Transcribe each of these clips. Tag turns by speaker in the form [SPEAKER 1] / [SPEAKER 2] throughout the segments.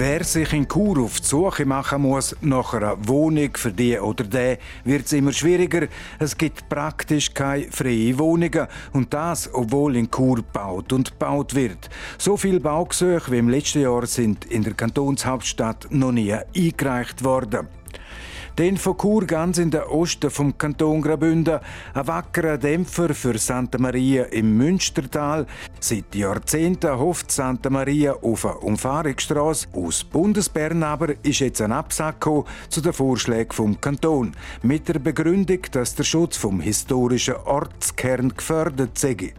[SPEAKER 1] Wer sich in Chur auf die Suche machen muss nach einer Wohnung für die oder den, wird es immer schwieriger. Es gibt praktisch keine freien Wohnungen. Und das, obwohl in Chur gebaut und gebaut wird. So viele Baugesuche wie im letzten Jahr sind in der Kantonshauptstadt noch nie eingereicht worden. Den von Chur ganz in der Osten vom Kanton Graubünden, ein wackerer Dämpfer für Santa Maria im Münstertal. Seit Jahrzehnten hofft Santa Maria auf eine Umfahrungsstrasse. Aus Bundesbern aber ist jetzt ein Absack zu den Vorschlägen vom Kanton. Mit der Begründung, dass der Schutz vom historischen Ortskern gefördert sei.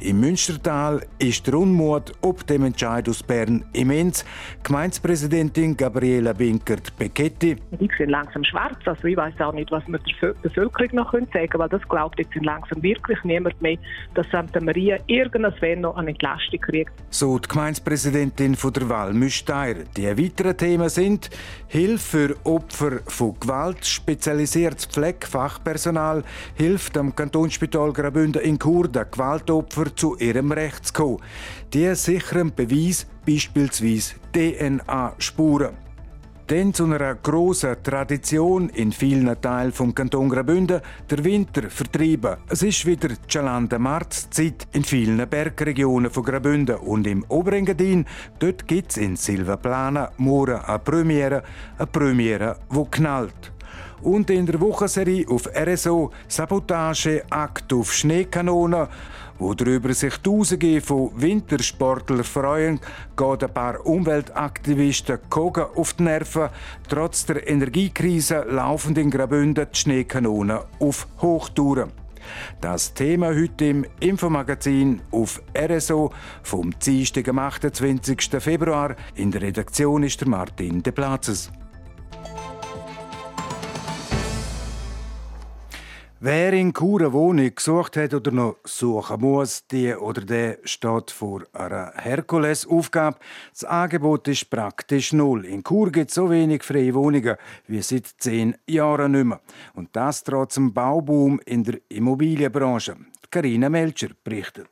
[SPEAKER 1] Im Münstertal ist der Unmut ob dem Entscheid aus Bern immens. Gemeindepräsidentin Gabriela Binkert-Becchetti.
[SPEAKER 2] Ich sehe langsam schwarz. Also ich weiß auch nicht, was wir der Bevölkerung noch sagen können, weil das glaubt jetzt langsam wirklich niemand mehr, dass Santa Maria irgendwann noch eine Entlastung kriegt.
[SPEAKER 1] So die Gemeindepräsidentin von der Wahl Müsteier. Die weiteren Themen sind Hilfe für Opfer von Gewalt, spezialisiertes Pflegefachpersonal, hilft am Kantonsspital Graubünden in Chur den Gewaltopfer zu ihrem Recht kommen. Die sicheren Beweis, beispielsweise DNA-Spuren. Denn zu einer grossen Tradition in vielen Teilen vom Kanton Graubünden, der Winter vertrieben. Es ist wieder Chalande Marzzeit in vielen Bergregionen von Graubünden und im Oberengadin. Dort gibt es in Silvaplana morgen eine Premiere, eine Premiere, die knallt und in der Wochenserie auf RSO Sabotage Akt auf Schneekanonen worüber sich Tausende von Wintersportlern freuen, geht ein paar Umweltaktivisten Kogen auf die Nerven. Trotz der Energiekrise laufen in Graubünden die Schneekanonen auf Hochtouren. Das Thema heute im Infomagazin auf RSO vom Dienstag, am 28. Februar. In der Redaktion ist der Martin De Platzes. Wer in Chur eine Wohnung gesucht hat oder noch suchen muss, die oder der steht vor einer Herkulesaufgabe. Das Angebot ist praktisch null. In Chur gibt es so wenig freie Wohnungen wie seit zehn Jahren nicht mehr. Und das trotz dem Bauboom in der Immobilienbranche. Karina Melcher berichtet.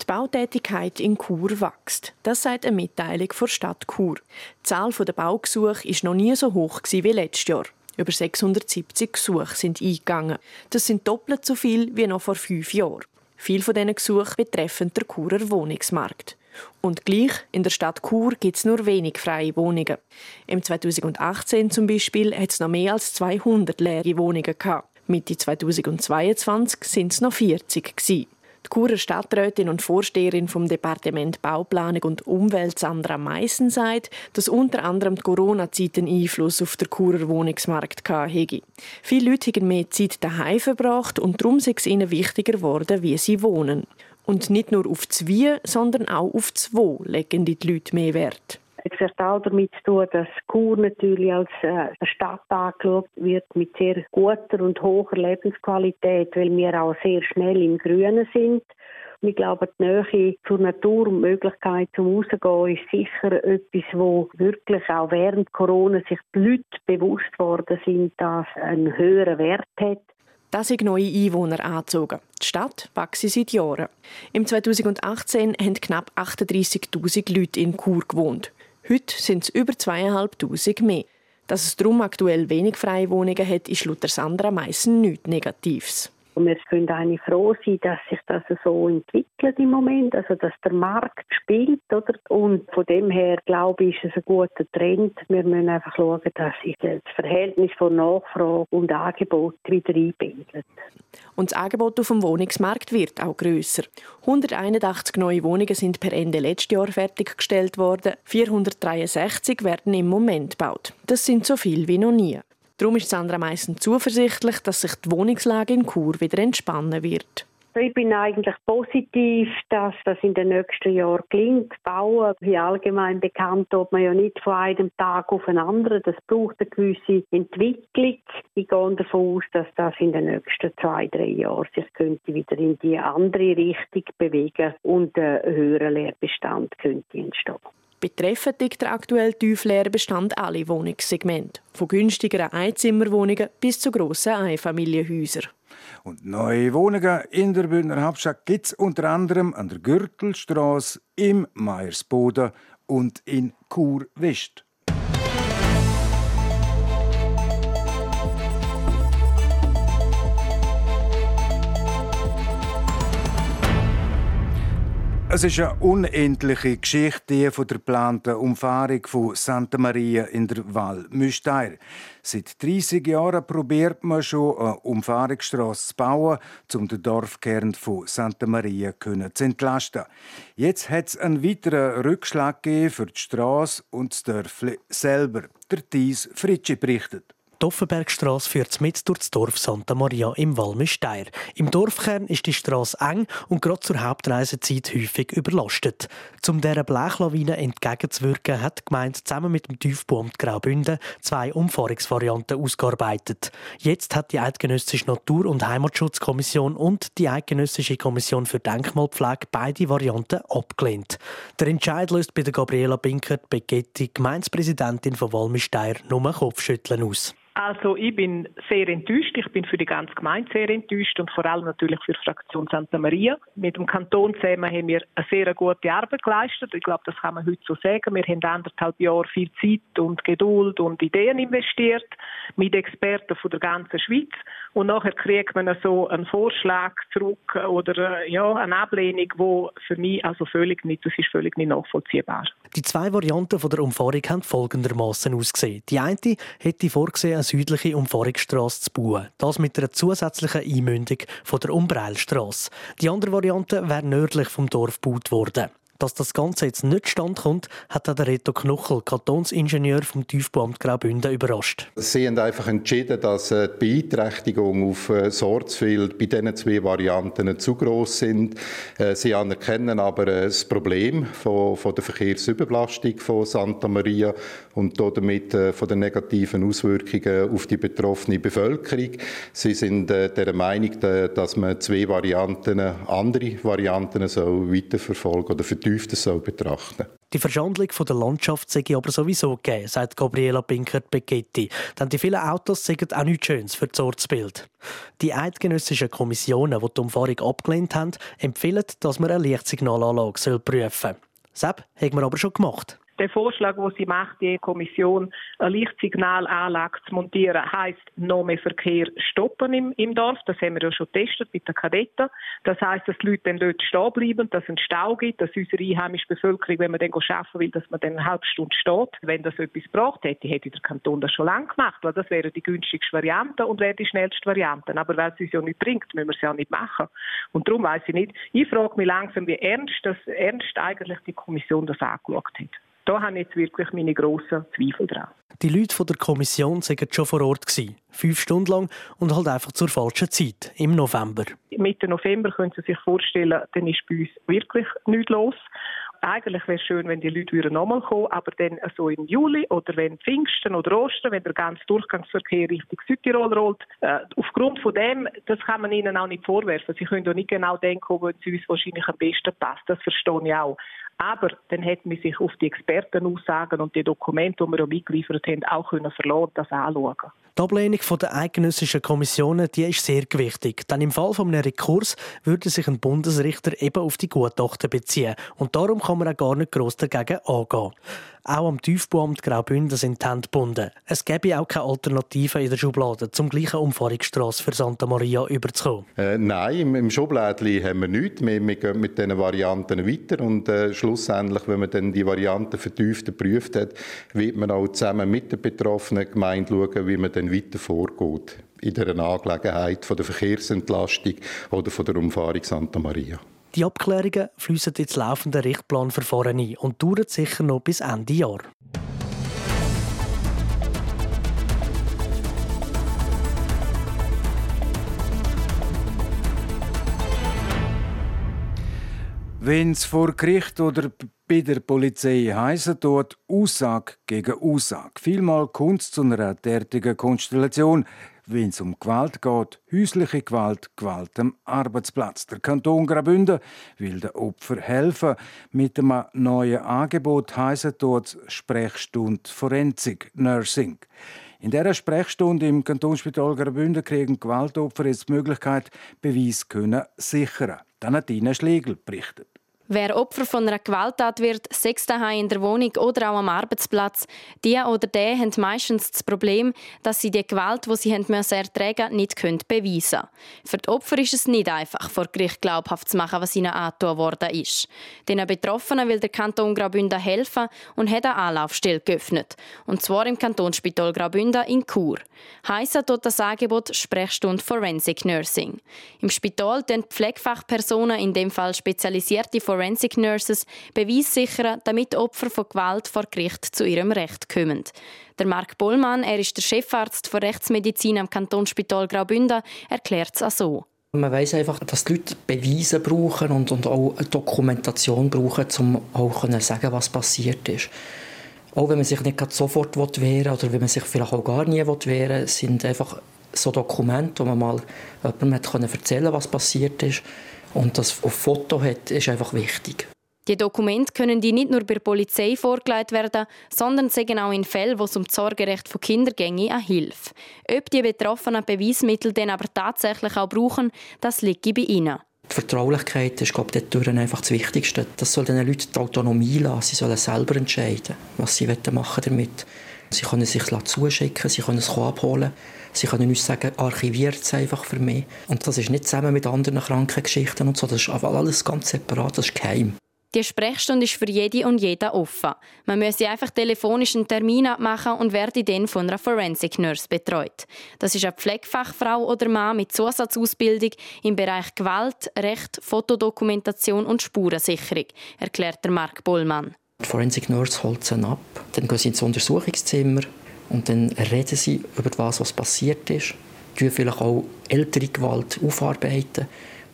[SPEAKER 3] Die Bautätigkeit in Chur wächst. Das sagt eine Mitteilung der Stadt Chur. Die Zahl der Baugesuche war noch nie so hoch wie letztes Jahr. Über 670 Gesuche sind eingegangen. Das sind doppelt so viel wie noch vor fünf Jahren. Viele von diesen Gesuchen betreffen den Churer Wohnungsmarkt. Und gleich in der Stadt Chur gibt es nur wenig freie Wohnungen. Im 2018 zum Beispiel hat es noch mehr als 200 leere Wohnungen gehabt. Mitte 2022 sind es noch 40 gewesen. Die Churer Stadträtin und Vorsteherin vom Departement Bauplanung und Umwelt Sandra Meissen sagt, dass unter anderem die Corona-Zeit einen Einfluss auf den Churer Wohnungsmarkt hatte. Viele Leute haben mehr Zeit daheim verbracht und darum ist es ihnen wichtiger geworden, wie sie wohnen. Und nicht nur auf das Wie, sondern auch auf das Wo legen die Leute mehr Wert.
[SPEAKER 4] Es hat auch damit zu tun, dass Chur natürlich als äh, eine Stadt angeschaut wird mit sehr guter und hoher Lebensqualität, weil wir auch sehr schnell im Grünen sind. Ich glaube, die Nähe zur Natur und die Möglichkeit zum Rausgehen ist sicher etwas, wo wirklich auch während Corona sich die Leute bewusst worden sind, dass einen höheren Wert hat.
[SPEAKER 3] Das sind neue Einwohner angezogen. Die Stadt wächst seit Jahren. Im 2018 haben knapp 38.000 Leute in Chur gewohnt. Heute sind es über zweieinhalbtausend mehr. Dass es darum aktuell wenig freie Wohnungen hat, ist laut Sandra Meissen nichts Negatives.
[SPEAKER 4] Wir können eigentlich froh sein, dass sich das so entwickelt im Moment, also dass der Markt spielt, oder? Und von dem her glaube ich, ist es ein guter Trend. Wir müssen einfach schauen, dass sich das Verhältnis von Nachfrage und Angebot wieder einbindet.
[SPEAKER 3] Und das Angebot auf dem Wohnungsmarkt wird auch grösser. 181 neue Wohnungen sind per Ende letzten Jahr fertiggestellt worden. 463 werden im Moment gebaut. Das sind so viel wie noch nie. Darum ist Sandra Meissen zuversichtlich, dass sich die Wohnungslage in Chur wieder entspannen wird.
[SPEAKER 4] Ich bin eigentlich positiv, dass das in den nächsten Jahren gelingt. Bauen, wie allgemein bekannt, tut man ja nicht von einem Tag auf den anderen. Das braucht eine gewisse Entwicklung. Ich gehe davon aus, dass das in den nächsten zwei, drei Jahren sich könnte wieder in die andere Richtung bewegen und ein höherer Leerbestand könnte entstehen.
[SPEAKER 3] Betreffend liegt der aktuell tiefleere Bestand alle Wohnungssegmente, von günstigeren Einzimmerwohnungen bis zu grossen Einfamilienhäusern.
[SPEAKER 1] Und neue Wohnungen in der Bündner Hauptstadt gibt es unter anderem an der Gürtelstraße, im Meiersboden und in Chur-West. Es ist eine unendliche Geschichte von der geplanten Umfahrung von Santa Maria in der Val Müsteir. Seit 30 Jahren probiert man schon, eine Umfahrungsstrasse zu bauen, um den Dorfkern von Santa Maria zu entlasten. Jetzt hat es einen weiteren Rückschlag für die Strasse und das Dörfli selber. Der Thies Fritschi berichtet.
[SPEAKER 5] Die Offenbergstrasse führt mit durch das Dorf Santa Maria im Walmesteier. Im Dorfkern ist die Strasse eng und gerade zur Hauptreisezeit häufig überlastet. Um dieser Blechlawine entgegenzuwirken, hat die Gemeinde zusammen mit dem Tiefbauamt Graubünden zwei Umfahrungsvarianten ausgearbeitet. Jetzt hat die Eidgenössische Natur- und Heimatschutzkommission und die Eidgenössische Kommission für Denkmalpflege beide Varianten abgelehnt. Der Entscheid löst bei der Gabriela Binkert-Begetti, Gemeindepräsidentin von Walmesteier, nur Kopfschütteln aus.
[SPEAKER 2] Also ich bin sehr enttäuscht. Ich bin für die ganze Gemeinde sehr enttäuscht und vor allem natürlich für die Fraktion Santa Maria. Mit dem Kanton zusammen haben wir eine sehr gute Arbeit geleistet. Ich glaube, das kann man heute so sagen. Wir haben anderthalb Jahre viel Zeit und Geduld und Ideen investiert mit Experten von der ganzen Schweiz und nachher kriegt man so einen Vorschlag zurück oder äh, ja eine Ablehnung, wo für mich also völlig nicht, das ist völlig nicht nachvollziehbar.
[SPEAKER 5] Die zwei Varianten von der Umfahrung haben folgendermaßen ausgesehen. Die eine hätte vorgesehen, südliche Umfahrungsstrasse zu bauen. Das mit einer zusätzlichen Einmündung von der Umbreilstrasse. Die andere Variante wäre nördlich vom Dorf gebaut worden. Dass das Ganze jetzt nicht standkommt, hat der Reto Knochel, Kantonsingenieur vom Tiefbauamt Graubünden, überrascht.
[SPEAKER 6] Sie haben einfach entschieden, dass äh, die Beeinträchtigung auf äh, Sortsfield bei diesen zwei Varianten zu groß sind. Äh, Sie anerkennen aber das Problem von, der Verkehrsüberbelastung von Santa Maria und damit von den negativen Auswirkungen auf die betroffene Bevölkerung. Sie sind der Meinung, dass man zwei Varianten, andere Varianten soll weiterverfolgen oder vertiefter soll betrachten
[SPEAKER 5] Die Verschandlung der Landschaft sei aber sowieso gegeben, sagt Gabriela Pinkert-Begetti. Denn die vielen Autos sagen auch nichts Schönes für das Ortsbild. Die eidgenössischen Kommissionen, die die Umfahrung abgelehnt haben, empfehlen, dass man eine Lichtsignalanlage prüfen soll. Sepp haben wir aber schon gemacht.
[SPEAKER 2] Der Vorschlag, den sie macht, die Kommission, eine Lichtsignalanlage zu montieren, heißt noch mehr Verkehr stoppen im, im Dorf. Das haben wir ja schon getestet mit den Kadetten. Das heißt, dass die Leute dann dort stehen bleiben, dass es einen Stau gibt, dass unsere einheimische Bevölkerung, wenn man dann arbeiten will, dass man dann eine halbe Stunde steht. Wenn das etwas gebracht hätte, hätte der Kanton das schon lange gemacht, weil das wäre die günstigste Variante und wäre die schnellste Variante. Aber weil es uns ja nicht bringt, müssen wir es ja nicht machen. Und darum weiß ich nicht. Ich frage mich langsam, wie ernst, das, ernst eigentlich die Kommission das angeschaut hat da habe ich jetzt wirklich meine grossen Zweifel dran.
[SPEAKER 5] Die Leute von der Kommission waren schon vor Ort. Fünf Stunden lang und halt einfach zur falschen Zeit, im November.
[SPEAKER 2] Mitte November können Sie sich vorstellen, dann ist bei uns wirklich nichts los. Eigentlich wäre es schön, wenn die Leute nochmal kommen, aber dann so im Juli oder wenn Pfingsten oder Ostern, wenn der ganze Durchgangsverkehr Richtung Südtirol rollt. Äh, aufgrund von dem, das kann man ihnen auch nicht vorwerfen. Sie können doch nicht genau denken, wo es uns wahrscheinlich am besten passt. Das verstehe ich auch. Aber dann hätte man sich auf die Expertenaussagen und die Dokumente, die wir auch mitgeliefert haben, auch können verlassen, das anschauen.
[SPEAKER 5] Die Ablehnung der eidgenössischen Kommissionen die ist sehr gewichtig, denn im Fall eines Rekurs würde sich ein Bundesrichter eben auf die Gutachten beziehen und darum kann man auch gar nicht gross dagegen angehen. Auch am Tiefbauamt Graubünden sind die Hände gebunden. Es gäbe auch keine Alternative in der Schublade, zum gleichen Umfahrungsstrasse für Santa Maria überzukommen.
[SPEAKER 6] Äh, nein, im, im haben wir nichts. Wir, wir gehen mit diesen Varianten weiter und äh, schlussendlich, wenn man dann die Varianten vertieft geprüft hat, wird man auch zusammen mit der betroffenen Gemeinde schauen, wie man dann weiter vorgeht in der Angelegenheit von der Verkehrsentlastung oder von der Umfahrung Santa Maria.
[SPEAKER 5] Die Abklärungen fließen ins laufende Richtplanverfahren ein und dauern sicher noch bis Ende Jahr.
[SPEAKER 1] Wenn es vor Gericht oder bei der Polizei heißen dort Aussage gegen Aussage. Vielmal es zu einer derartigen Konstellation, wenn es um Gewalt geht, häusliche Gewalt, Gewalt am Arbeitsplatz. Der Kanton Graubünden will den Opfern helfen. Mit einem neuen Angebot heißen dort Sprechstunde Forensik Nursing. In dieser Sprechstunde im Kantonsspital Graubünden kriegen Gewaltopfer jetzt die Möglichkeit, Beweis können sichern. Dann hat Ina Schlegel berichtet.
[SPEAKER 7] Wer Opfer von einer Gewalttat wird, sechs daheim in der Wohnung oder auch am Arbeitsplatz, die oder der haben meistens das Problem, dass sie die Gewalt, die sie haben müssen ertragen, nicht können beweisen. Für die Opfer ist es nicht einfach, vor Gericht glaubhaft zu machen, was ihnen angetan worden ist. Den Betroffenen will der Kanton Graubünden helfen und hat eine Anlaufstelle geöffnet. Und zwar im Kantonsspital Graubünden in Chur. Heissen dort das Angebot Sprechstunde Forensic Nursing. Im Spital den Pflegefachpersonen, in dem Fall spezialisierte Nurses Beweis sichern, damit Opfer von Gewalt vor Gericht zu ihrem Recht kommen. Der Marc Bollmann, er ist der Chefarzt für Rechtsmedizin am Kantonsspital Graubünden, erklärt es auch so.
[SPEAKER 8] Man weiß einfach, dass die Leute Beweise brauchen und, und auch Dokumentation brauchen, um auch zu sagen, was passiert ist. Auch wenn man sich nicht sofort wehren oder wenn man sich vielleicht auch gar nie wehren will, sind einfach so Dokumente, wo man mal jemandem erzählen konnte, was passiert ist, und das auf Foto hat, ist einfach wichtig.
[SPEAKER 7] Die Dokumente können die nicht nur bei der Polizei vorgelegt werden, sondern sagen auch in Fällen, wo es um das Sorgerecht von Kindern ginge, eine Hilfe. Ob die Betroffenen Beweismittel dann aber tatsächlich auch brauchen, das liegt bei ihnen.
[SPEAKER 8] Die Vertraulichkeit ist, glaube ich, dort einfach das Wichtigste. Das soll den Leuten die Autonomie lassen. Sie sollen selber entscheiden, was sie machen damit. Sie können sich zuschicken, sie können es abholen. Sie können uns sagen, archiviert es einfach für mich. Und das ist nicht zusammen mit anderen Krankengeschichten und so. Das ist alles ganz separat, das ist geheim.
[SPEAKER 7] Die Sprechstunde ist für jede und jeden offen. Man müsse einfach telefonisch einen Termin abmachen und werde dann von einer Forensic Nurse betreut. Das ist eine Pflegefachfrau oder Mann mit Zusatzausbildung im Bereich Gewalt, Recht, Fotodokumentation und Spurensicherung, erklärt der Mark Bollmann.
[SPEAKER 8] Die Forensic Nurse holt sie ab, dann gehen sie ins Untersuchungszimmer, und dann reden sie über das, was passiert ist, tun vielleicht auch ältere Gewalt aufarbeiten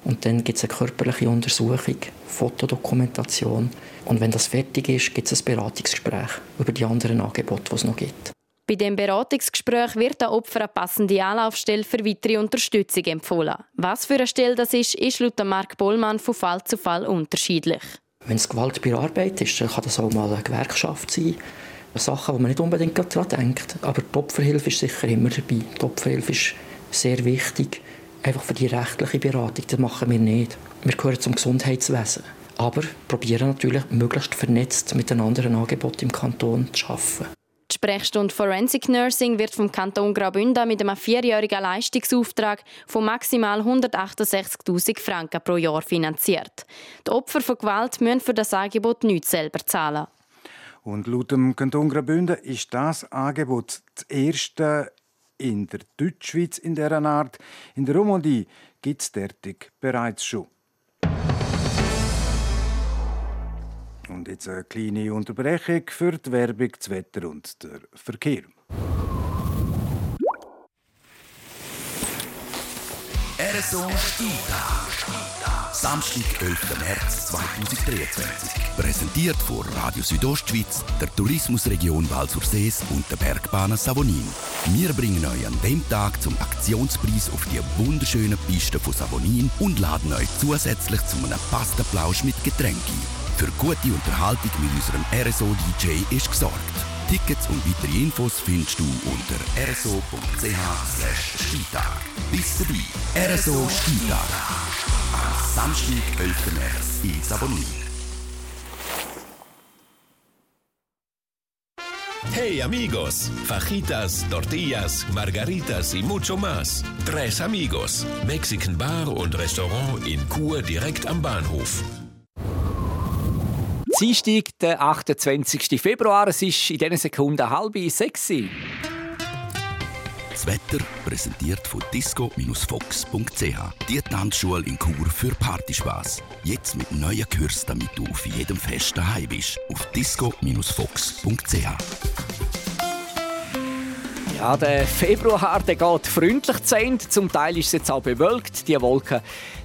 [SPEAKER 8] und dann gibt es eine körperliche Untersuchung, Fotodokumentation und wenn das fertig ist, gibt es ein Beratungsgespräch über die anderen Angebote, die es noch gibt.
[SPEAKER 7] Bei dem Beratungsgespräch wird der Opfer eine passende Anlaufstelle für weitere Unterstützung empfohlen. Was für eine Stelle das ist, ist laut Mark Bollmann von Fall zu Fall unterschiedlich.
[SPEAKER 8] Wenn es Gewalt bei Arbeit ist, dann kann das auch mal eine Gewerkschaft sein Sachen, die man nicht unbedingt daran denkt. Aber die Opferhilfe ist sicher immer dabei. Die Opferhilfe ist sehr wichtig. Einfach für die rechtliche Beratung, das machen wir nicht. Wir gehören zum Gesundheitswesen. Aber probieren natürlich, möglichst vernetzt mit den anderen Angeboten im Kanton zu arbeiten.
[SPEAKER 7] Die Sprechstunde Forensic Nursing wird vom Kanton Graubünden mit einem vierjährigen Leistungsauftrag von maximal 168.000 Franken pro Jahr finanziert. Die Opfer von Gewalt müssen für das Angebot nichts selber zahlen.
[SPEAKER 1] Und laut dem Kanton Graubünden ist das Angebot das erste in der Deutschschweiz in dieser Art. In der Romandie gibt es derartig bereits schon. Und jetzt eine kleine Unterbrechung für die Werbung, das Wetter und der Verkehr.
[SPEAKER 9] RSO Stichtag. Samstag, 11. März 2023. Präsentiert von Radio Südostschweiz, der Tourismusregion Val Sees und der Bergbahn Savonin. Wir bringen euch an dem Tag zum Aktionspreis auf die wunderschönen Pisten von Savonin und laden euch zusätzlich zu einem Pastaplausch mit Getränken. Für gute Unterhaltung mit unserem RSO-DJ ist gesorgt. Tickets und weitere Infos findest du unter rso.ch Skitag. Bis dabei, RSO Skitag. Am Samstag, 11. März in Savonin.
[SPEAKER 10] Hey amigos, fajitas, tortillas, margaritas y mucho más. Tres amigos, Mexican Bar und Restaurant in Chur direkt am Bahnhof.
[SPEAKER 11] Dienstag, der 28. Februar. Es ist in diesen Sekunden halb sechs.
[SPEAKER 9] Das Wetter präsentiert von disco-fox.ch. Die Tanzschule in Chur für Partyspaß. Jetzt mit neuen Kursen, damit du auf jedem Fest daheim bist. Auf disco-fox.ch.
[SPEAKER 11] Ja, der Februar der geht freundlich zu Ende. Zum Teil ist es jetzt auch bewölkt. Die Wolken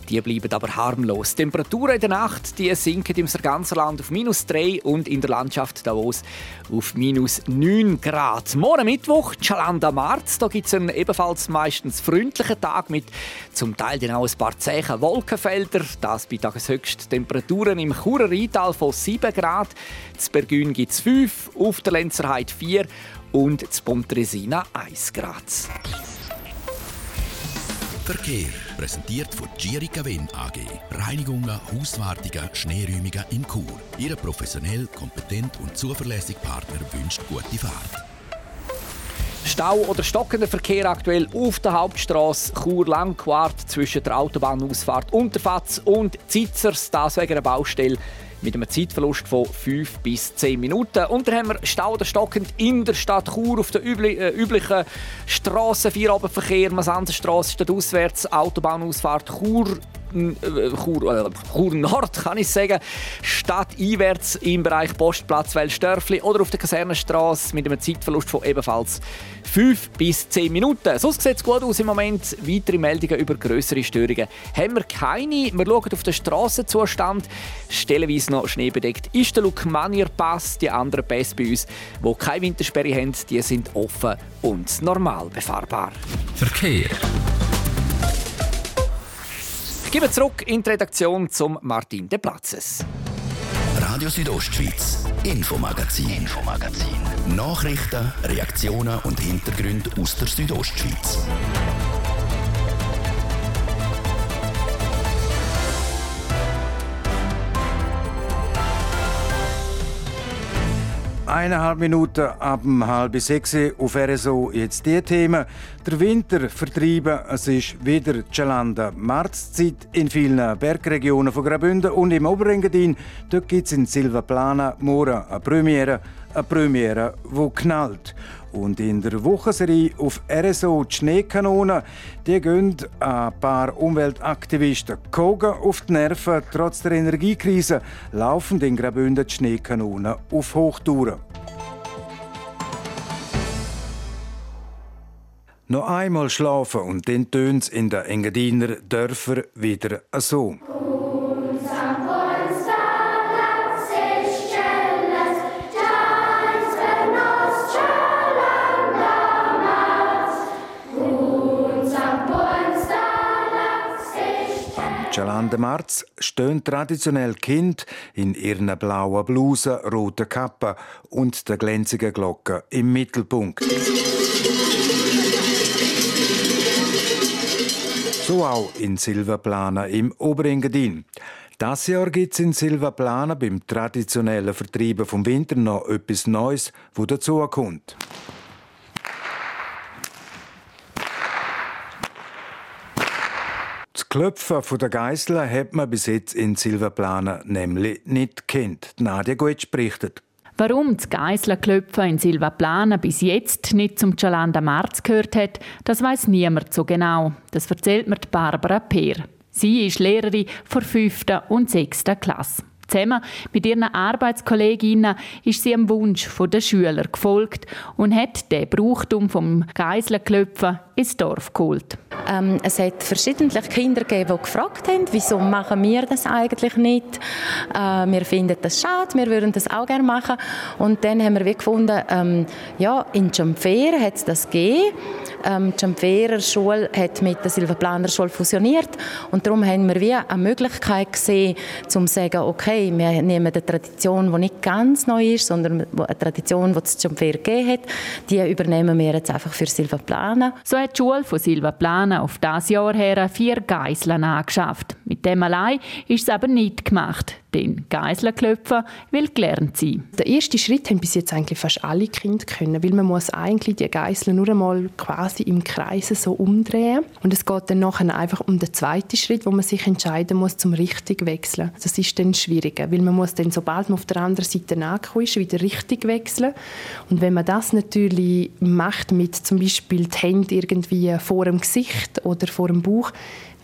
[SPEAKER 11] die bleiben aber harmlos. Die Temperaturen in der Nacht die sinken im ganzen Land auf minus 3 und in der Landschaft Davos auf minus 9 Grad. Morgen Mittwoch, Chalanda Marz, da gibt es einen ebenfalls meistens freundlichen Tag mit zum Teil dann auch ein paar zähe Wolkenfelder. Das bei Tageshöchst Temperaturen im Churer Rheintal von 7 Grad. Z Bergün gibt es 5, auf der Lenzerheide 4 und z Pontresina 1 Grad.
[SPEAKER 9] Verkehr. Präsentiert von Girica Win AG. Reinigungen, Hauswartungen, Schneeräumungen in Chur. Ihre professionell, kompetent und zuverlässige Partner wünscht gute Fahrt.
[SPEAKER 11] Stau oder stockender Verkehr aktuell auf der Hauptstraße Chur-Langquart zwischen der Autobahnausfahrt Unterfatz und Zitzers, das wegen einer Baustelle mit einem Zeitverlust von 5 bis 10 Minuten. Und dann haben wir Stau oder stockend in der Stadt Chur auf der übli äh, üblichen Strasse, Vierabendverkehr, Masansenstrasse, Stadtauswärts, Autobahnausfahrt Chur, Chur, äh, Chur Nord, kann ich sagen, stadteinwärts im Bereich Postplatz Welsdörfli oder auf der Kasernenstraße mit einem Zeitverlust von ebenfalls 5 bis 10 Minuten. Sonst sieht es gut aus im Moment. Weitere Meldungen über größere Störungen haben wir keine. Wir schauen auf den Strassenzustand. Stellenweise noch schneebedeckt ist der Lukmanier Pass. Die anderen Pässe bei uns, die keine Wintersperre haben, die sind offen und normal befahrbar.
[SPEAKER 10] Verkehr.
[SPEAKER 11] Ich gebe zurück in die Redaktion zum Martin De Platzes.
[SPEAKER 9] Radio Südostschweiz, Infomagazin, Infomagazin. Nachrichten, Reaktionen und Hintergründe aus der Südostschweiz.
[SPEAKER 1] Eineinhalb Minuten ab halb sechs auf RSO jetzt die Themen. Der Winter vertrieben, es ist wieder Gelanda Marzzeit in vielen Bergregionen von Graubünden und im Oberengadin. Dort gibt es in Silvaplana morgen eine Premiere, eine Premiere, die knallt. Und in der Wochenserie auf RSO die Schneekanonen, die gehen ein paar Umweltaktivisten Kogen auf die Nerven. Trotz der Energiekrise laufen in Graubünden die Schneekanonen auf Hochtouren. Noch einmal schlafen und dann tönt in den Engadiner Dörfern wieder so. Gelande Marz stehen traditionell Kind in ihren blauen Blusen, roten Kappen und der glänzigen Glocke im Mittelpunkt. So auch in Silvaplana im Oberengadin. Das Jahr gibt es in Silvaplana beim traditionellen Vertrieben vom Winter noch etwas Neues, wo dazukommt. Das Klopfen der Geiseln hat man bis jetzt in Silvaplana nämlich nicht kennt. Nadia Guetsch berichtet.
[SPEAKER 12] Warum das Geiselklöpfen in Silvaplana bis jetzt nicht zum Cialanda Marz gehört hat, das weiß niemand so genau. Das erzählt mir Barbara Peer. Sie ist Lehrerin vor 5. und 6. Klasse. Zusammen mit ihren Arbeitskolleginnen ist sie dem Wunsch der Schüler gefolgt und hat den Brauchtum vom Geiselklöpfen ins Dorf geholt.
[SPEAKER 13] Ähm, es hat verschiedene Kinder gegeben, die gefragt haben, wieso machen wir das eigentlich nicht? Äh, wir finden das schade, wir würden das auch gerne machen. Und dann haben wir gefunden, ähm, ja, in Jamfair hat es das gegeben. Ähm, die Jamfairer Schule hat mit der Silvaplaner Schule fusioniert und darum haben wir wie eine Möglichkeit gesehen, um zu sagen, okay, wir nehmen eine Tradition, die nicht ganz neu ist, sondern eine Tradition, die es Jamfair gegeben hat, die übernehmen wir jetzt einfach für Silvaplaner.
[SPEAKER 12] So hat die Schule von Silvaplana auf das Jahr her vier Geiseln angeschafft. Mit dem allein ist es aber nicht gemacht den Geiselklöpfer will gelernt sein.
[SPEAKER 14] Der erste Schritt haben bis jetzt eigentlich fast alle Kinder können, weil man muss eigentlich die Geiseln nur einmal quasi im Kreis so umdrehen und es geht dann nachher einfach um den zweiten Schritt, wo man sich entscheiden muss zum richtig wechseln. Das ist dann schwieriger, weil man muss dann sobald man auf der anderen Seite angekommen ist, wieder richtig wechseln und wenn man das natürlich macht mit zum Beispiel die Hände irgendwie vor dem Gesicht oder vor dem Bauch,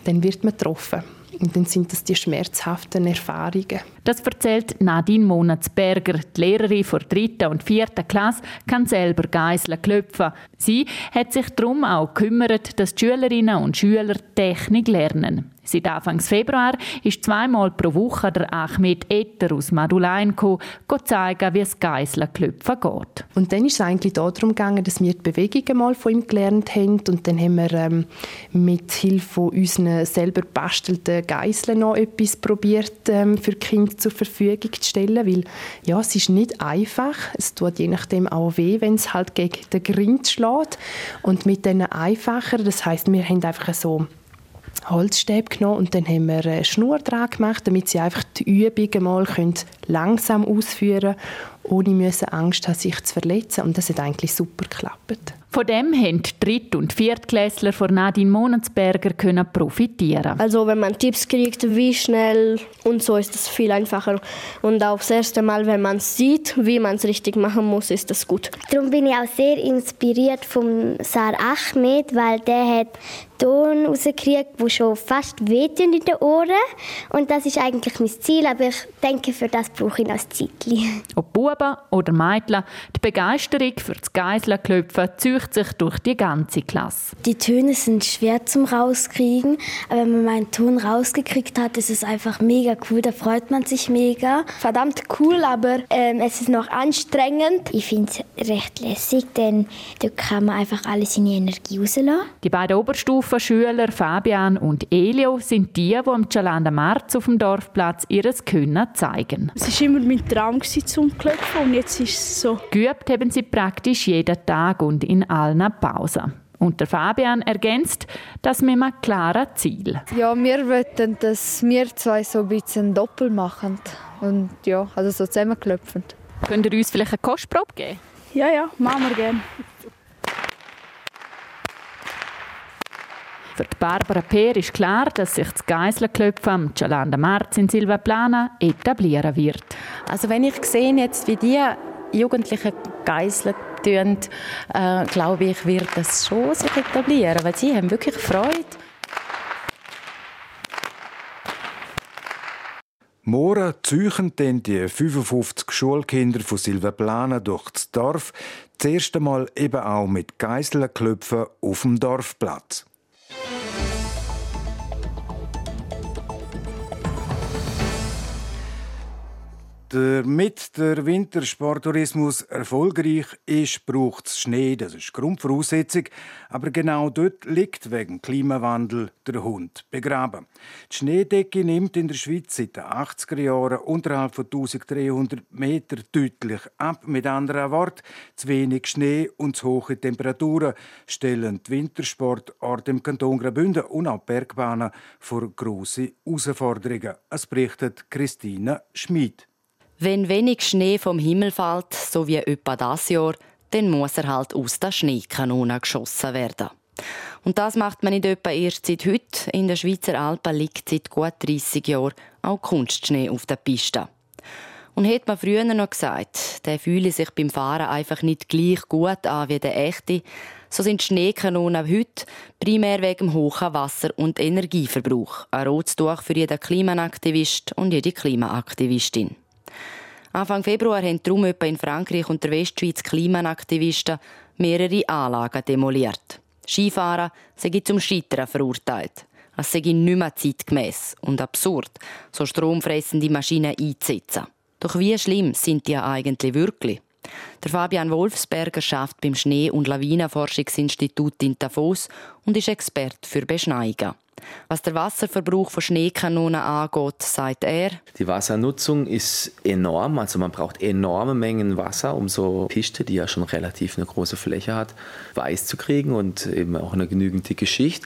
[SPEAKER 14] dann wird man getroffen. Und dann sind das die schmerzhaften Erfahrungen.
[SPEAKER 12] Das erzählt Nadine Monatsberger, die Lehrerin der dritten und vierten Klasse, kann selber Geiseln klopfen. Sie hat sich darum auch gekümmert, dass die Schülerinnen und Schüler Technik lernen. Seit Anfang Februar ist zweimal pro Woche der Ahmed Etter aus Madulein gekommen, zeigen, wie es Geisselklöpfen geht.
[SPEAKER 14] Und dann ist es eigentlich darum gegangen, dass wir die Bewegungen mal von ihm gelernt haben und dann haben wir ähm, mit Hilfe von unseren selber bastelten Geiseln noch etwas probiert ähm, für Kinder zur Verfügung zu stellen, weil ja, es ist nicht einfach. Es tut je nachdem auch weh, wenn es halt gegen den Grind schlägt. Und mit diesen einfacher, das heißt, wir haben einfach so Holzstäbe genommen und dann haben wir eine Schnur dran gemacht, damit sie einfach die Übungen mal langsam ausführen können, ohne Angst haben, sich zu verletzen. Und das hat eigentlich super geklappt.
[SPEAKER 12] Von dem haben die Dritt- und Viertklässler von Nadine Monensberger können profitieren.
[SPEAKER 15] Also wenn man Tipps kriegt, wie schnell und so ist es viel einfacher. Und auch das erste Mal, wenn man sieht, wie man es richtig machen muss, ist das gut.
[SPEAKER 16] Darum bin ich auch sehr inspiriert vom Sar Ahmed, weil der hat Ton rausgekriegt, die schon fast wehtun in den Ohren. Und das ist eigentlich mein Ziel, aber ich denke, für das brauche ich noch ein Zeitchen.
[SPEAKER 12] Ob Buben oder Mädchen, Begeisterung für das Geiselklöpfen zieht sich durch die ganze Klasse.
[SPEAKER 17] Die Töne sind schwer zum rauskriegen, aber wenn man meinen Ton rausgekriegt hat, ist es einfach mega cool, da freut man sich mega.
[SPEAKER 15] Verdammt cool, aber ähm, es ist noch anstrengend.
[SPEAKER 16] Ich finde es recht lässig, denn da kann man einfach alles in die Energie rauslassen.
[SPEAKER 12] Die beiden Oberstufen Schüler Fabian und Elio sind die, die am Cialanda Marz auf dem Dorfplatz ihr Können zeigen.
[SPEAKER 18] Es war immer mein Traum zum Klopfen und jetzt ist es so.
[SPEAKER 12] Geübt haben sie praktisch jeden Tag und in allen Pausen. Und der Fabian ergänzt das mit einem klaren Ziel.
[SPEAKER 19] Ja, wir wollten, dass wir zwei so ein bisschen doppelt machen. Und ja, also so zusammenklopfend.
[SPEAKER 12] Könnt ihr uns vielleicht eine Kostprobe geben?
[SPEAKER 18] Ja, ja, machen wir gerne.
[SPEAKER 12] Für die Barbara Peer ist klar, dass sich das Geiselklöpfen am Cialanda Marz in Silvaplana etablieren wird.
[SPEAKER 13] Also wenn ich sehe jetzt, wie die Jugendlichen Geiseln tun, äh, glaube ich, wird das schon sich etablieren, weil sie haben wirklich Freude.
[SPEAKER 1] Morgen ziehen dann die 55 Schulkinder von Silvaplana durch das Dorf, das erste Mal eben auch mit Geiselklöpfen auf dem Dorfplatz. Damit der Wintersporttourismus erfolgreich ist, braucht es Schnee. Das ist Grundvoraussetzung. Aber genau dort liegt wegen Klimawandel der Hund begraben. Die Schneedecke nimmt in der Schweiz seit den 80er Jahren unterhalb von 1300 Meter deutlich ab. Mit anderen Worten, zu wenig Schnee und zu hohe Temperaturen stellen die Wintersportorte im Kanton Graubünden und auch Bergbahnen vor grosse Herausforderungen. Es berichtet Christine Schmid.
[SPEAKER 20] Wenn wenig Schnee vom Himmel fällt, so wie etwa das Jahr, dann muss er halt aus der Schneekanone geschossen werden. Und das macht man nicht etwa erst seit heute. In den Schweizer Alpen liegt seit gut 30 Jahren auch Kunstschnee auf der Piste. Und hätte man früher noch gesagt, der fühle sich beim Fahren einfach nicht gleich gut an wie der echte, so sind Schneekanonen heute primär wegen hohen Wasser- und Energieverbrauch ein rotes Tuch für jeden Klimaaktivist und jede Klimaaktivistin. Anfang Februar haben darum etwa in Frankreich und der Westschweiz Klimaaktivisten mehrere Anlagen demoliert. Skifahrer sind zum Scheitern verurteilt. Es sei nicht mehr zeitgemäß und absurd, so stromfressende Maschinen einzusetzen. Doch wie schlimm sind die eigentlich wirklich? Der Fabian Wolfsberger schafft beim Schnee- und Lawinenforschungsinstitut in Davos und ist Experte für Beschneiungen. Was der Wasserverbrauch von Schneekanonen angeht, sagt er.
[SPEAKER 21] Die Wassernutzung ist enorm. Also man braucht enorme Mengen Wasser, um so Piste, die ja schon relativ eine große Fläche hat, weiß zu kriegen und eben auch eine genügend dicke Schicht.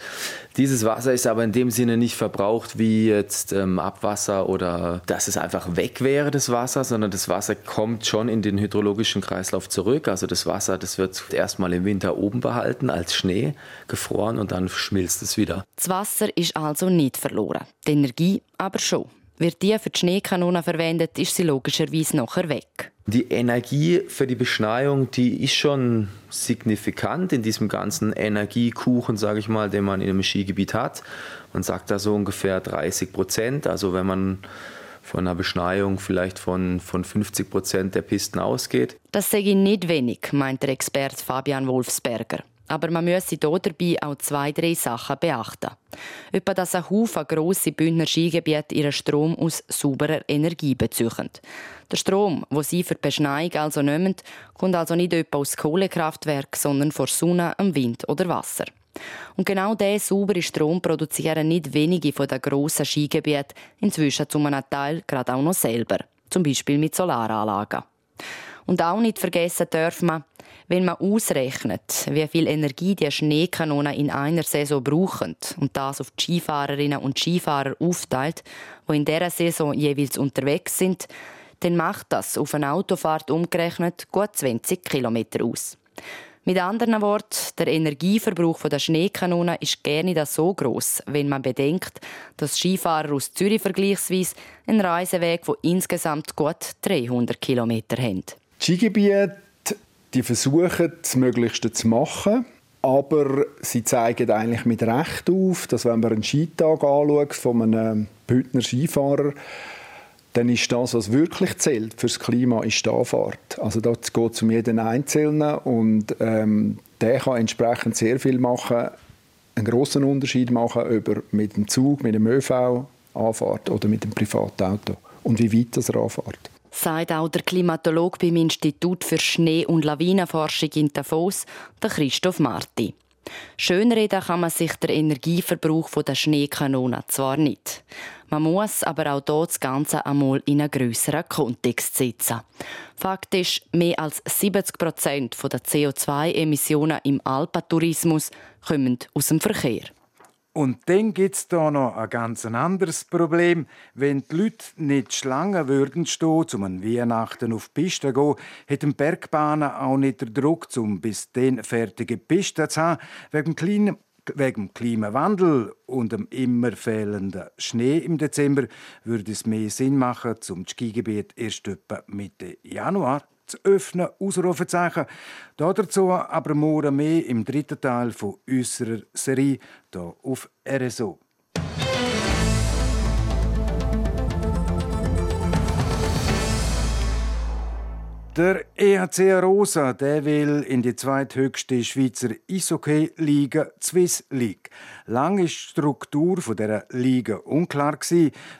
[SPEAKER 21] Dieses Wasser ist aber in dem Sinne nicht verbraucht wie jetzt ähm, Abwasser oder dass es einfach weg wäre, das Wasser, sondern das Wasser kommt schon in den hydrologischen Kreislauf zurück. Also das Wasser, das wird erstmal im Winter oben behalten als Schnee, gefroren und dann schmilzt es wieder.
[SPEAKER 20] Das Wasser ist also nicht verloren, die Energie aber schon. Wird die für die Schneekanone verwendet, ist sie logischerweise nachher weg.
[SPEAKER 21] Die Energie für die Beschneiung, die ist schon signifikant in diesem ganzen Energiekuchen, sage ich mal, den man in einem Skigebiet hat. Man sagt da so ungefähr 30 Prozent. Also wenn man von einer Beschneiung vielleicht von, von 50 Prozent der Pisten ausgeht.
[SPEAKER 20] Das sage ich nicht wenig, meint der Experte Fabian Wolfsberger. Aber man müsse hier dabei auch zwei, drei Sachen beachten. Etwa, dass ein Haufen grosse Bündner Skigebiete ihren Strom aus sauberer Energie beziehen. Der Strom, wo sie für die Beschneiung also nehmen, kommt also nicht etwa aus Kohlekraftwerk, sondern von Sonne, Wind oder Wasser. Und genau diesen sauberen Strom produzieren nicht wenige von den grossen Skigebieten inzwischen zu einem Teil gerade auch noch selber. Zum Beispiel mit Solaranlagen. Und auch nicht vergessen dürfen wir, Wenn man ausrechnet, wie viel Energie die Schneekanonen in einer Saison brauchen und das auf die Skifahrerinnen und Skifahrer aufteilt, die in dieser Saison jeweils unterwegs sind, dann macht das auf eine Autofahrt umgerechnet gut 20 Kilometer aus. Mit anderen Worten, der Energieverbrauch der Schneekanonen ist gerne nicht so groß, wenn man bedenkt, dass Skifahrer aus Zürich vergleichsweise einen Reiseweg von insgesamt gut 300 Kilometern haben.
[SPEAKER 22] Die Skigebiete die versuchen, das Möglichste zu machen. Aber sie zeigen eigentlich mit Recht auf, dass wenn man einen Skitag anschaut von einem Bündner Skifahrer, dann ist das, was wirklich zählt fürs Klima, ist die Anfahrt. Also dort geht es um jeden Einzelnen und ähm, der kann entsprechend sehr viel machen, einen großen Unterschied machen, ob er mit dem Zug, mit dem ÖV anfährt oder mit dem Privatauto und wie weit das er anfährt
[SPEAKER 20] sagt auch der Klimatologe beim Institut für Schnee- und Lawinenforschung in Davos, der Christoph Marti. Schönreden kann man sich der Energieverbrauch der Schneekanonen zwar nicht. Man muss aber auch dort das Ganze einmal in einen grösseren Kontext setzen. Fakt ist, mehr als 70 Prozent der CO2-Emissionen im Alpentourismus kommen aus dem Verkehr.
[SPEAKER 1] Und dann gibt es da noch ein ganz anderes Problem. Wenn die Leute nicht Schlangen würden stehen, um an Weihnachten auf die Piste zu gehen, hätten Bergbahnen auch nicht den Druck, um bis dann fertige Pisten zu haben, wegen kleinen Wegen Klimawandel und dem immer fehlenden Schnee im Dezember würde es mehr Sinn machen, zum Skigebiet erst etwa Mitte Januar zu öffnen, Ausrufezeichen. Dazu aber morgen mehr im dritten Teil von unserer Serie hier auf RSO. Der EHC Rosa der will in die zweithöchste Schweizer Eishockey-Liga Swiss League. Lange ist die Struktur dieser Liga unklar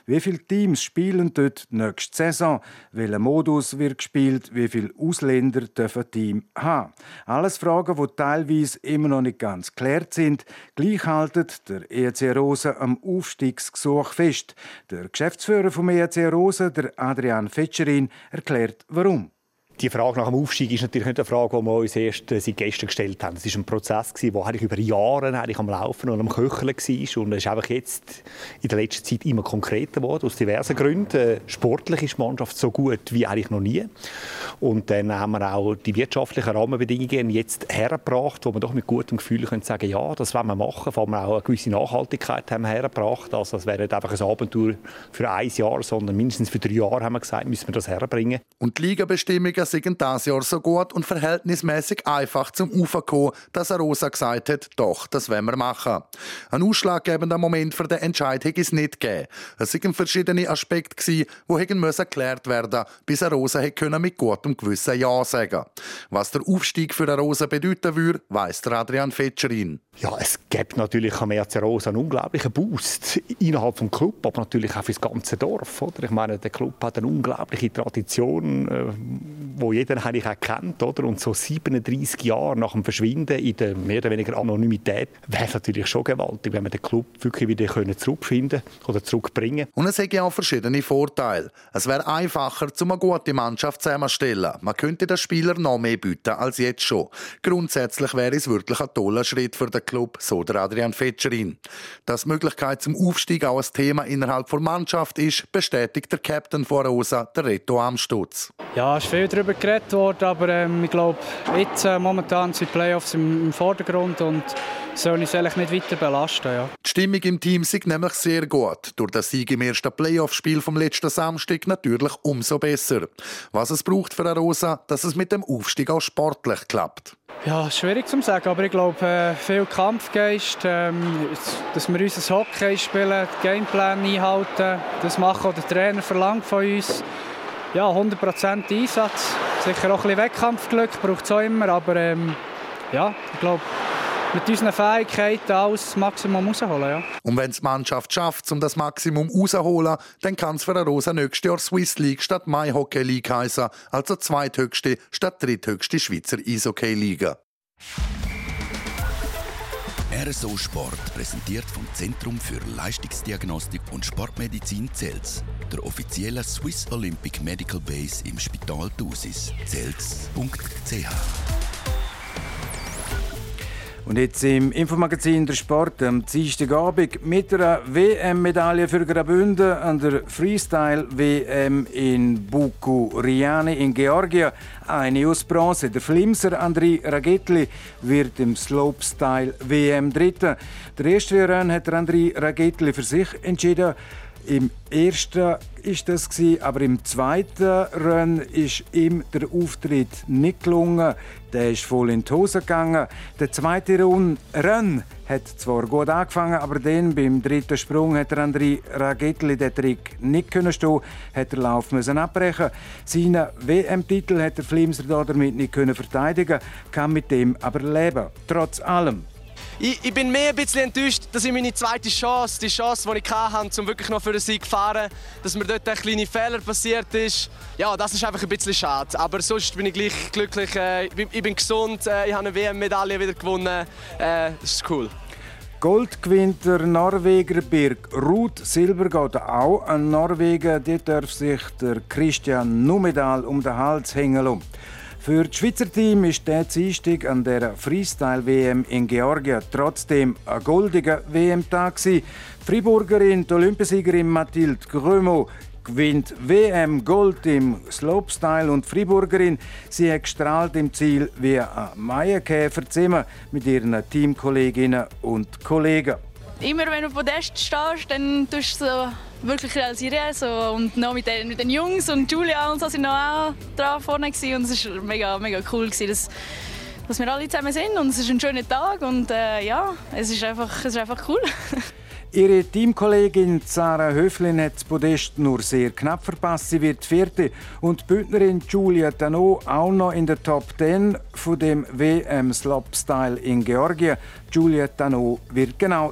[SPEAKER 1] Wie viele Teams spielen dort nächste Saison? Welcher Modus wird gespielt? Wie viele Ausländer dürfen Team haben? Alles Fragen, die teilweise immer noch nicht ganz geklärt sind. Gleich haltet der EHC Rosa am Aufstiegsgesuch fest. Der Geschäftsführer vom EHC Rosa, der Adrian Fetscherin, erklärt, warum
[SPEAKER 23] die Frage nach dem Aufstieg ist natürlich nicht eine Frage, die wir uns erst äh, seit gestern gestellt haben. Es war ein Prozess, der eigentlich über Jahre am Laufen und am Köcheln war. Und es ist einfach jetzt in der letzten Zeit immer konkreter geworden, aus diversen Gründen. Äh, sportlich ist die Mannschaft so gut wie eigentlich noch nie. Und dann haben wir auch die wirtschaftlichen Rahmenbedingungen jetzt hergebracht, wo wir doch mit gutem Gefühl können sagen ja, das wollen wir machen. Vor allem auch eine gewisse Nachhaltigkeit haben wir hergebracht. Also es wäre nicht einfach ein Abenteuer für ein Jahr, sondern mindestens für drei Jahre haben wir gesagt, müssen wir das herbringen.
[SPEAKER 24] Und die Ligabestimmungen sind das Jahr so gut und verhältnismäßig einfach zum Ufer gekommen, dass Rosa gesagt hat, doch, das wollen wir machen. Ein ausschlaggebender Moment für den Entscheid hätte es nicht gegeben. Es waren verschiedene Aspekte, die hätten geklärt werden bis Rosa hätte mit gutem Gewissen Ja sagen Was der Aufstieg für Rosa bedeuten würde, weiss der Adrian Fetscherin.
[SPEAKER 23] Ja, es gibt natürlich am RC Rosa einen unglaublichen Boost innerhalb des Club, aber natürlich auch für das ganze Dorf. Oder? Ich meine, der Club hat eine unglaubliche Tradition, äh, wo jeder eigentlich auch kennt. Oder? Und so 37 Jahre nach dem Verschwinden in der mehr oder weniger Anonymität wäre es natürlich schon gewaltig, wenn wir den Club wirklich wieder zurückfinden oder zurückbringen
[SPEAKER 24] Und es hätte auch verschiedene Vorteile. Es wäre einfacher, um eine gute Mannschaft zusammenzustellen. Man könnte den Spielern noch mehr bieten als jetzt schon. Grundsätzlich wäre es wirklich ein toller Schritt für den Club, so der Adrian Fetscherin. Dass die Möglichkeit zum Aufstieg auch ein Thema innerhalb der Mannschaft ist, bestätigt der Captain von Rosa, der Reto Amstutz.
[SPEAKER 25] Ja, es ist viel darüber geredet worden, aber ähm, ich glaube, jetzt äh, momentan sind die Playoffs im, im Vordergrund und soll uns eigentlich nicht weiter belasten. Ja.
[SPEAKER 24] Die Stimmung im Team ist nämlich sehr gut. Durch den Sieg im ersten Playoff-Spiel vom letzten Samstag natürlich umso besser. Was es braucht für Rosa, dass es mit dem Aufstieg auch sportlich klappt.
[SPEAKER 25] Ja, schwierig zu sagen, aber ich glaube, äh, viel Kampfgeist, ähm, dass wir unser Hockey spielen, den Gameplan einhalten, das machen, was der Trainer verlangt von uns. Ja, 100% Einsatz. Sicher auch ein bisschen Wettkampfglück, braucht es auch immer, aber ähm, ja, ich glaube, mit unseren Fähigkeiten alles das Maximum rausholen. Ja.
[SPEAKER 24] Und wenn die Mannschaft schafft, um das Maximum rauszuholen, dann kann es für eine Rosa nächstes Jahr Swiss League statt My Hockey League heißen, also zweithöchste statt dritthöchste Schweizer Eishockey Liga.
[SPEAKER 9] RSO Sport präsentiert vom Zentrum für Leistungsdiagnostik und Sportmedizin Zels, der offiziellen Swiss Olympic Medical Base im Spital Thusis, zels.ch.
[SPEAKER 1] Und jetzt im Infomagazin der Sport am Dienstagabend mit einer WM-Medaille für Graubünden an der Freestyle-WM in Buku-Riani in Georgien. Eine aus Bronze. Der Flimser Andri Ragetli wird im Slopestyle-WM Dritter. Der erste Rennen hat Andri Ragetli für sich entschieden. Im ersten ist das aber im zweiten Rennen ist ihm der Auftritt nicht gelungen. Der ist voll in die Hose gegangen. Der zweite Rennen hat zwar gut angefangen, aber dann beim dritten Sprung hat der André Ragetli den Trick nicht können stehen, hat den Lauf müssen abbrechen. Seinen WM-Titel hat der Flimser damit nicht können verteidigen, kann mit dem aber leben. Trotz allem
[SPEAKER 26] ich, ich, bin mehr ein bisschen enttäuscht, dass ich meine zweite Chance, die Chance, die ich hatte, um wirklich noch für den Sieg zu fahren, dass mir dort ein kleiner Fehler passiert ist. Ja, das ist einfach ein bisschen schade. Aber sonst bin ich gleich glücklich. Äh, ich, bin, gesund, äh, ich habe eine WM-Medaille wieder gewonnen. Äh, das ist cool.
[SPEAKER 1] Gold gewinnt der Norweger Birg Ruth. Silber geht auch an Norwegen. Dort darf sich der Christian Numedal um den Hals hängen lassen. Für das Schweizer Team ist der Dienstag an der Freestyle-WM in Georgien trotzdem ein goldiger WM-Tag. Friburgerin, die Olympiasiegerin Mathilde Grömo, gewinnt WM Gold im Slopestyle und Friburgerin. Sie hat gestrahlt im Ziel wie ein Maienkäfer mit ihren Teamkolleginnen und Kollegen.
[SPEAKER 27] Immer wenn du auf Podest stehst, dann tust du so wirklich realisieren. So, und noch mit den, mit den Jungs und Julia und so sind noch auch dran vorne gewesen. und es war mega, mega cool, gewesen, dass, dass wir alle zusammen sind und es ist ein schöner Tag und äh, ja, es ist einfach, es ist einfach cool.
[SPEAKER 1] Ihre Teamkollegin Sarah Höflin hat das Podest nur sehr knapp verpasst. Sie wird vierte. Und die Bündnerin Julia Tano auch noch in der Top 10 von dem WM Slopestyle in Georgien. Julia Tano wird genau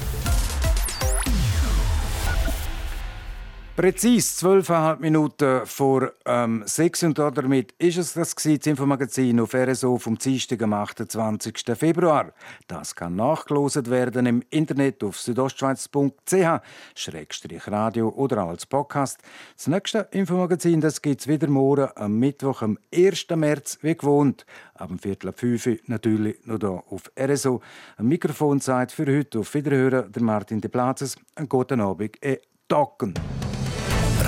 [SPEAKER 1] Präzis zwölfeinhalb Minuten vor ähm, sechs und damit ist es das, das Infomagazin auf RSO vom Dienstag am 28. Februar. Das kann nachgelost werden im Internet auf südostschweiz.ch-radio oder als Podcast. Das nächste Infomagazin gibt es wieder morgen am Mittwoch, am 1. März, wie gewohnt. Ab dem Viertel ab 5 natürlich noch hier auf RSO. Ein Mikrofonzeit für heute auf Wiederhören, der Martin de Plazes. Einen guten Abend, e Docken.